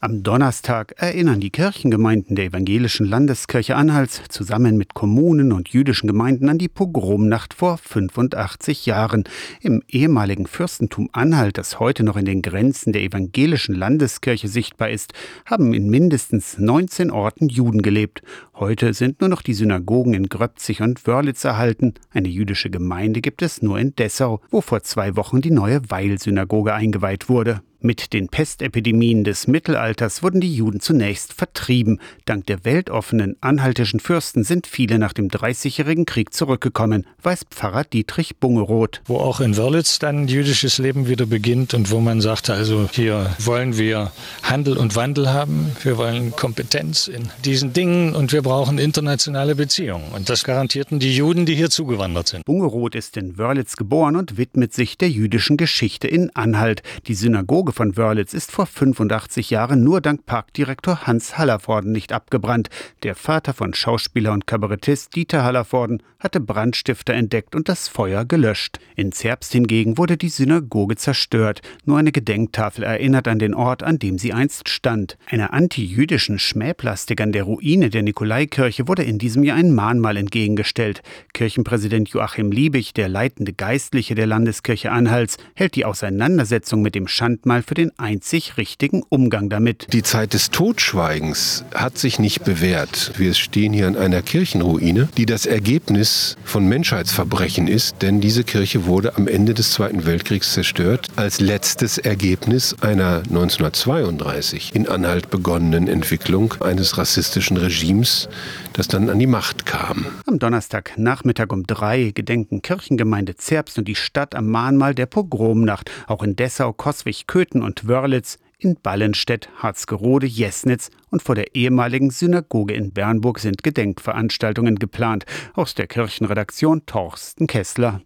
Am Donnerstag erinnern die Kirchengemeinden der Evangelischen Landeskirche Anhalts zusammen mit Kommunen und jüdischen Gemeinden an die Pogromnacht vor 85 Jahren. Im ehemaligen Fürstentum Anhalt, das heute noch in den Grenzen der Evangelischen Landeskirche sichtbar ist, haben in mindestens 19 Orten Juden gelebt. Heute sind nur noch die Synagogen in Gröbzig und Wörlitz erhalten. Eine jüdische Gemeinde gibt es nur in Dessau, wo vor zwei Wochen die neue Weil-Synagoge eingeweiht wurde. Mit den Pestepidemien des Mittelalters wurden die Juden zunächst vertrieben. Dank der weltoffenen anhaltischen Fürsten sind viele nach dem Dreißigjährigen Krieg zurückgekommen, weiß Pfarrer Dietrich Bungeroth. Wo auch in Wörlitz dann jüdisches Leben wieder beginnt und wo man sagte, also hier wollen wir Handel und Wandel haben, wir wollen Kompetenz in diesen Dingen und wir brauchen internationale Beziehungen. Und das garantierten die Juden, die hier zugewandert sind. Bungeroth ist in Wörlitz geboren und widmet sich der jüdischen Geschichte in Anhalt. Die Synagoge Synagoge von Wörlitz ist vor 85 Jahren nur dank Parkdirektor Hans Hallervorden nicht abgebrannt. Der Vater von Schauspieler und Kabarettist Dieter Hallervorden hatte Brandstifter entdeckt und das Feuer gelöscht. In Zerbst hingegen wurde die Synagoge zerstört. Nur eine Gedenktafel erinnert an den Ort, an dem sie einst stand. Einer antijüdischen Schmähplastik an der Ruine der Nikolaikirche wurde in diesem Jahr ein Mahnmal entgegengestellt. Kirchenpräsident Joachim Liebig, der leitende Geistliche der Landeskirche Anhalts, hält die Auseinandersetzung mit dem Schandmal Mal für den einzig richtigen Umgang damit. Die Zeit des Totschweigens hat sich nicht bewährt. Wir stehen hier an einer Kirchenruine, die das Ergebnis von Menschheitsverbrechen ist, denn diese Kirche wurde am Ende des Zweiten Weltkriegs zerstört als letztes Ergebnis einer 1932 in Anhalt begonnenen Entwicklung eines rassistischen Regimes, das dann an die Macht kam. Am Donnerstagnachmittag um drei gedenken Kirchengemeinde Zerbst und die Stadt am Mahnmal der Pogromnacht. Auch in Dessau, Coswig, Köthen Köthen und Wörlitz, in Ballenstedt, Harzgerode, Jesnitz und vor der ehemaligen Synagoge in Bernburg sind Gedenkveranstaltungen geplant. Aus der Kirchenredaktion Torsten Kessler.